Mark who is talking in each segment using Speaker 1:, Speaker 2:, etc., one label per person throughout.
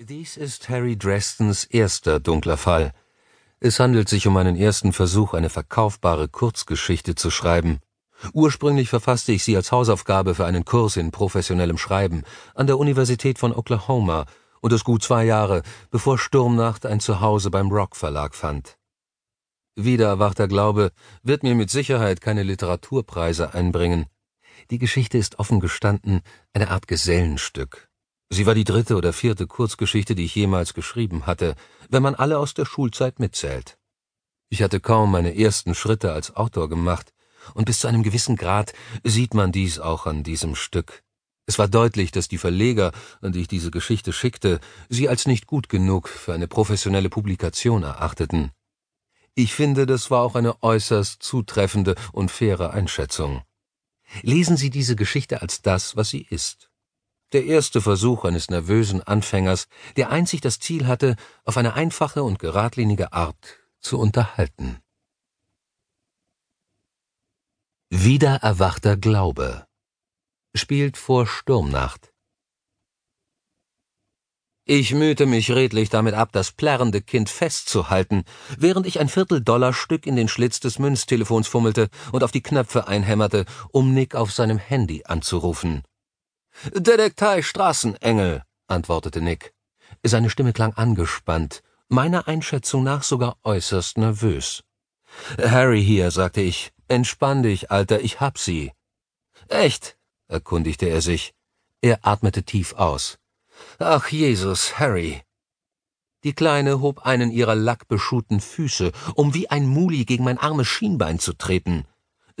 Speaker 1: Dies ist Harry Drestons erster dunkler Fall. Es handelt sich um meinen ersten Versuch, eine verkaufbare Kurzgeschichte zu schreiben. Ursprünglich verfasste ich sie als Hausaufgabe für einen Kurs in professionellem Schreiben an der Universität von Oklahoma und es gut zwei Jahre, bevor Sturmnacht ein Zuhause beim Rock Verlag fand. Wieder erwachter Glaube wird mir mit Sicherheit keine Literaturpreise einbringen. Die Geschichte ist offen gestanden eine Art Gesellenstück. Sie war die dritte oder vierte Kurzgeschichte, die ich jemals geschrieben hatte, wenn man alle aus der Schulzeit mitzählt. Ich hatte kaum meine ersten Schritte als Autor gemacht, und bis zu einem gewissen Grad sieht man dies auch an diesem Stück. Es war deutlich, dass die Verleger, an die ich diese Geschichte schickte, sie als nicht gut genug für eine professionelle Publikation erachteten. Ich finde, das war auch eine äußerst zutreffende und faire Einschätzung. Lesen Sie diese Geschichte als das, was sie ist. Der erste Versuch eines nervösen Anfängers, der einzig das Ziel hatte, auf eine einfache und geradlinige Art zu unterhalten. Wieder erwachter Glaube spielt vor Sturmnacht. Ich mühte mich redlich damit ab, das plärrende Kind festzuhalten, während ich ein Vierteldollarstück in den Schlitz des Münztelefons fummelte und auf die Knöpfe einhämmerte, um Nick auf seinem Handy anzurufen. Detektei Straßenengel, antwortete Nick. Seine Stimme klang angespannt, meiner Einschätzung nach sogar äußerst nervös. Harry hier, sagte ich. Entspann dich, Alter, ich hab sie. Echt? erkundigte er sich. Er atmete tief aus. Ach Jesus, Harry. Die Kleine hob einen ihrer lackbeschuhten Füße, um wie ein Muli gegen mein armes Schienbein zu treten.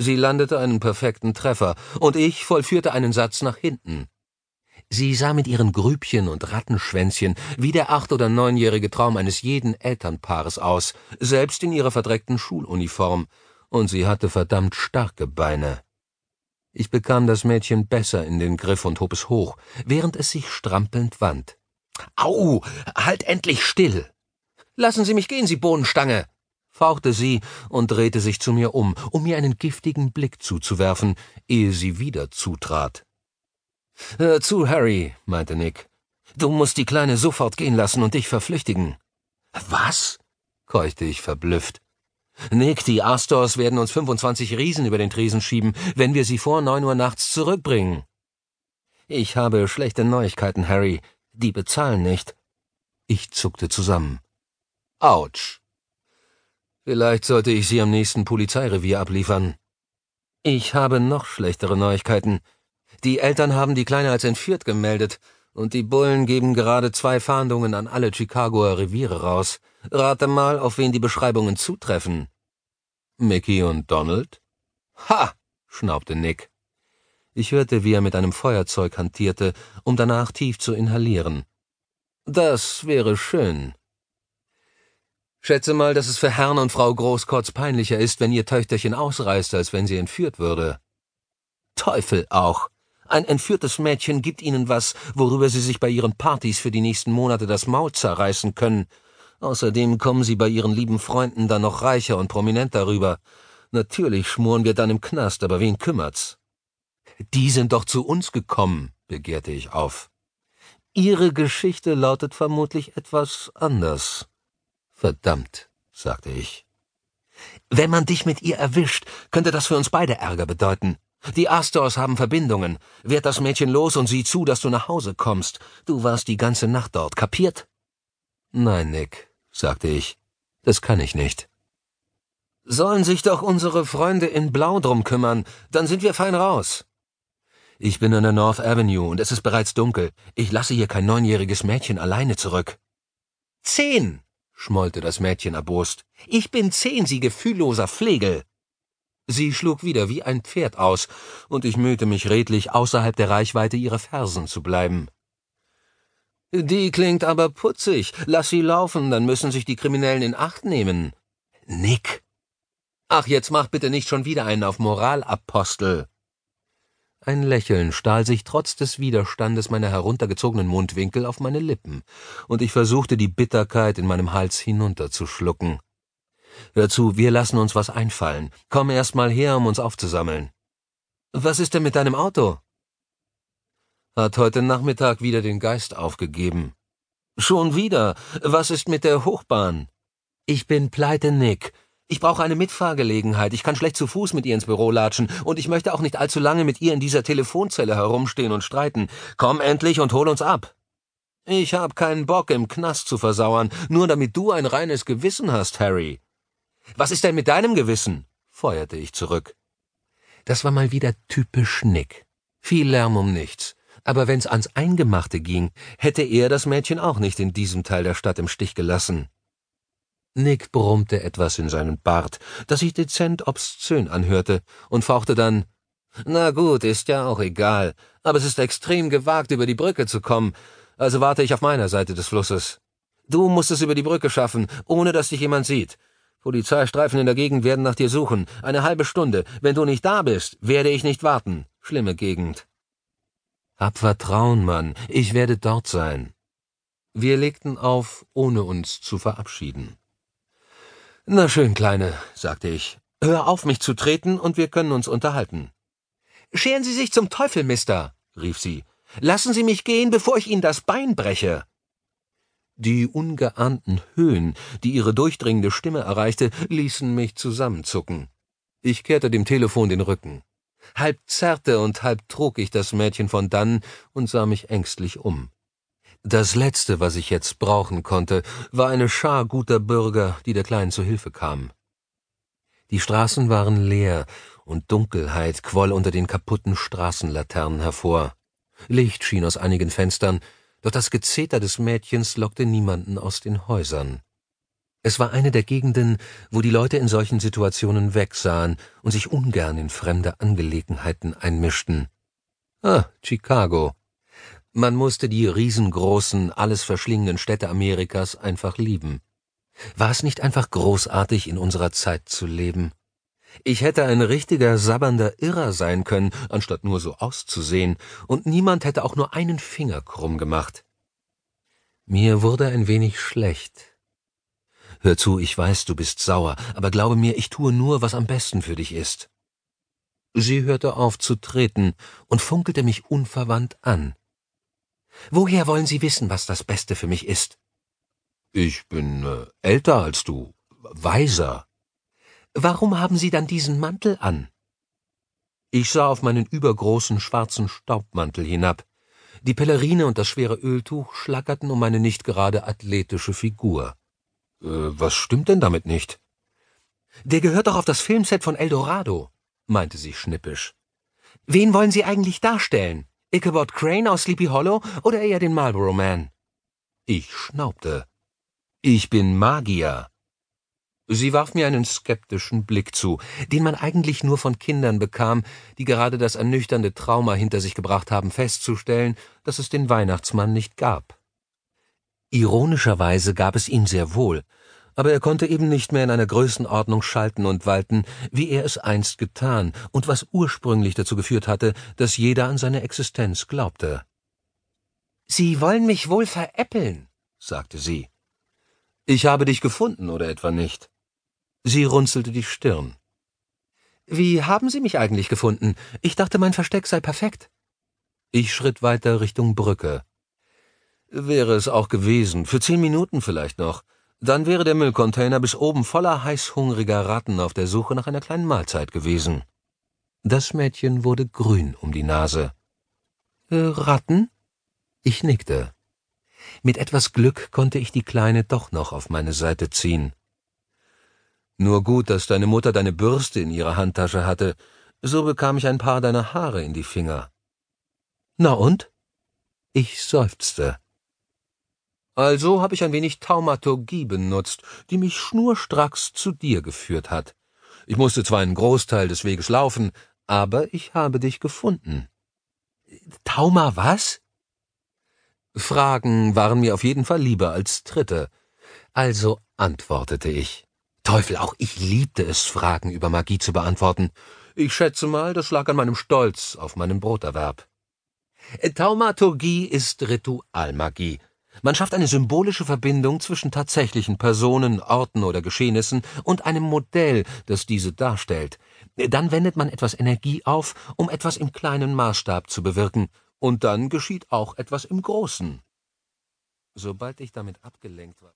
Speaker 1: Sie landete einen perfekten Treffer, und ich vollführte einen Satz nach hinten. Sie sah mit ihren Grübchen und Rattenschwänzchen wie der acht- oder neunjährige Traum eines jeden Elternpaares aus, selbst in ihrer verdreckten Schuluniform, und sie hatte verdammt starke Beine. Ich bekam das Mädchen besser in den Griff und hob es hoch, während es sich strampelnd wand. Au, halt endlich still! Lassen Sie mich gehen, Sie Bohnenstange! Fauchte sie und drehte sich zu mir um, um mir einen giftigen Blick zuzuwerfen, ehe sie wieder zutrat. Hör zu, Harry, meinte Nick. Du musst die Kleine sofort gehen lassen und dich verflüchtigen. Was? keuchte ich verblüfft. Nick, die Astors werden uns 25 Riesen über den Tresen schieben, wenn wir sie vor neun Uhr nachts zurückbringen. Ich habe schlechte Neuigkeiten, Harry. Die bezahlen nicht. Ich zuckte zusammen. Autsch. Vielleicht sollte ich sie am nächsten Polizeirevier abliefern. Ich habe noch schlechtere Neuigkeiten. Die Eltern haben die Kleine als entführt gemeldet, und die Bullen geben gerade zwei Fahndungen an alle Chicagoer Reviere raus. Rate mal, auf wen die Beschreibungen zutreffen. Mickey und Donald? Ha! schnaubte Nick. Ich hörte, wie er mit einem Feuerzeug hantierte, um danach tief zu inhalieren. Das wäre schön. Schätze mal, dass es für Herrn und Frau Großkotz peinlicher ist, wenn ihr Töchterchen ausreißt, als wenn sie entführt würde. Teufel auch. Ein entführtes Mädchen gibt ihnen was, worüber sie sich bei ihren Partys für die nächsten Monate das Maul zerreißen können. Außerdem kommen sie bei ihren lieben Freunden dann noch reicher und prominent darüber. Natürlich schmoren wir dann im Knast, aber wen kümmert's? Die sind doch zu uns gekommen, begehrte ich auf. Ihre Geschichte lautet vermutlich etwas anders. Verdammt, sagte ich. Wenn man dich mit ihr erwischt, könnte das für uns beide Ärger bedeuten. Die Astors haben Verbindungen. Werd das Mädchen los und sieh zu, dass du nach Hause kommst. Du warst die ganze Nacht dort, kapiert? Nein, Nick, sagte ich. Das kann ich nicht. Sollen sich doch unsere Freunde in Blau drum kümmern, dann sind wir fein raus. Ich bin an der North Avenue und es ist bereits dunkel. Ich lasse hier kein neunjähriges Mädchen alleine zurück. Zehn, schmollte das Mädchen erbost. Ich bin zehn, Sie gefühlloser Flegel. Sie schlug wieder wie ein Pferd aus, und ich mühte mich redlich, außerhalb der Reichweite ihrer Fersen zu bleiben. Die klingt aber putzig. Lass sie laufen, dann müssen sich die Kriminellen in Acht nehmen. Nick. Ach, jetzt mach bitte nicht schon wieder einen auf Moralapostel. Ein Lächeln stahl sich trotz des Widerstandes meiner heruntergezogenen Mundwinkel auf meine Lippen, und ich versuchte die Bitterkeit in meinem Hals hinunterzuschlucken. Hör zu, wir lassen uns was einfallen. Komm erst mal her, um uns aufzusammeln. Was ist denn mit deinem Auto? Hat heute Nachmittag wieder den Geist aufgegeben. Schon wieder. Was ist mit der Hochbahn? Ich bin pleite, Nick. Ich brauche eine Mitfahrgelegenheit. Ich kann schlecht zu Fuß mit ihr ins Büro latschen und ich möchte auch nicht allzu lange mit ihr in dieser Telefonzelle herumstehen und streiten. Komm endlich und hol uns ab. Ich hab keinen Bock, im Knast zu versauern, nur damit du ein reines Gewissen hast, Harry. Was ist denn mit deinem Gewissen? feuerte ich zurück. Das war mal wieder typisch Nick. Viel Lärm um nichts. Aber wenn's ans Eingemachte ging, hätte er das Mädchen auch nicht in diesem Teil der Stadt im Stich gelassen. Nick brummte etwas in seinen Bart, das sich dezent obszön anhörte, und fauchte dann Na gut, ist ja auch egal, aber es ist extrem gewagt, über die Brücke zu kommen, also warte ich auf meiner Seite des Flusses. Du musst es über die Brücke schaffen, ohne dass dich jemand sieht. Polizeistreifen in der Gegend werden nach dir suchen. Eine halbe Stunde. Wenn du nicht da bist, werde ich nicht warten. Schlimme Gegend. Hab Vertrauen, Mann. Ich werde dort sein. Wir legten auf, ohne uns zu verabschieden. Na schön, Kleine, sagte ich. Hör auf, mich zu treten, und wir können uns unterhalten. Scheren Sie sich zum Teufel, Mister, rief sie. Lassen Sie mich gehen, bevor ich Ihnen das Bein breche. Die ungeahnten Höhen, die ihre durchdringende Stimme erreichte, ließen mich zusammenzucken. Ich kehrte dem Telefon den Rücken. Halb zerrte und halb trug ich das Mädchen von dann und sah mich ängstlich um. Das Letzte, was ich jetzt brauchen konnte, war eine Schar guter Bürger, die der Kleinen zu Hilfe kam. Die Straßen waren leer, und Dunkelheit quoll unter den kaputten Straßenlaternen hervor. Licht schien aus einigen Fenstern, doch das Gezeter des Mädchens lockte niemanden aus den Häusern. Es war eine der Gegenden, wo die Leute in solchen Situationen wegsahen und sich ungern in fremde Angelegenheiten einmischten. Ah, Chicago. Man musste die riesengroßen, alles verschlingenden Städte Amerikas einfach lieben. War es nicht einfach großartig, in unserer Zeit zu leben? Ich hätte ein richtiger sabbernder Irrer sein können, anstatt nur so auszusehen, und niemand hätte auch nur einen Finger krumm gemacht. Mir wurde ein wenig schlecht. Hör zu, ich weiß, du bist sauer, aber glaube mir, ich tue nur, was am besten für dich ist. Sie hörte auf zu treten und funkelte mich unverwandt an. Woher wollen Sie wissen, was das Beste für mich ist? Ich bin äh, älter als du, weiser. Warum haben Sie dann diesen Mantel an? Ich sah auf meinen übergroßen schwarzen Staubmantel hinab. Die Pellerine und das schwere Öltuch schlackerten um meine nicht gerade athletische Figur. Äh, was stimmt denn damit nicht? Der gehört doch auf das Filmset von Eldorado, meinte sie schnippisch. Wen wollen Sie eigentlich darstellen? Ichabod Crane aus Sleepy Hollow oder eher den Marlboro Man? Ich schnaubte. Ich bin Magier. Sie warf mir einen skeptischen Blick zu, den man eigentlich nur von Kindern bekam, die gerade das ernüchternde Trauma hinter sich gebracht haben, festzustellen, dass es den Weihnachtsmann nicht gab. Ironischerweise gab es ihn sehr wohl, aber er konnte eben nicht mehr in einer Größenordnung schalten und walten, wie er es einst getan und was ursprünglich dazu geführt hatte, dass jeder an seine Existenz glaubte. Sie wollen mich wohl veräppeln, sagte sie. Ich habe dich gefunden, oder etwa nicht? Sie runzelte die Stirn. Wie haben Sie mich eigentlich gefunden? Ich dachte, mein Versteck sei perfekt. Ich schritt weiter Richtung Brücke. Wäre es auch gewesen, für zehn Minuten vielleicht noch. Dann wäre der Müllcontainer bis oben voller heißhungriger Ratten auf der Suche nach einer kleinen Mahlzeit gewesen. Das Mädchen wurde grün um die Nase. Äh, Ratten? Ich nickte. Mit etwas Glück konnte ich die Kleine doch noch auf meine Seite ziehen. Nur gut, dass deine Mutter deine Bürste in ihrer Handtasche hatte, so bekam ich ein paar deiner Haare in die Finger. Na und? Ich seufzte. Also habe ich ein wenig Taumaturgie benutzt, die mich schnurstracks zu dir geführt hat. Ich musste zwar einen Großteil des Weges laufen, aber ich habe dich gefunden. Tauma was? Fragen waren mir auf jeden Fall lieber als Tritte. Also antwortete ich. Teufel, auch ich liebte es, Fragen über Magie zu beantworten. Ich schätze mal, das lag an meinem Stolz auf meinen Broterwerb. Taumaturgie ist Ritualmagie, man schafft eine symbolische Verbindung zwischen tatsächlichen Personen, Orten oder Geschehnissen und einem Modell, das diese darstellt. Dann wendet man etwas Energie auf, um etwas im kleinen Maßstab zu bewirken, und dann geschieht auch etwas im Großen. Sobald ich damit abgelenkt war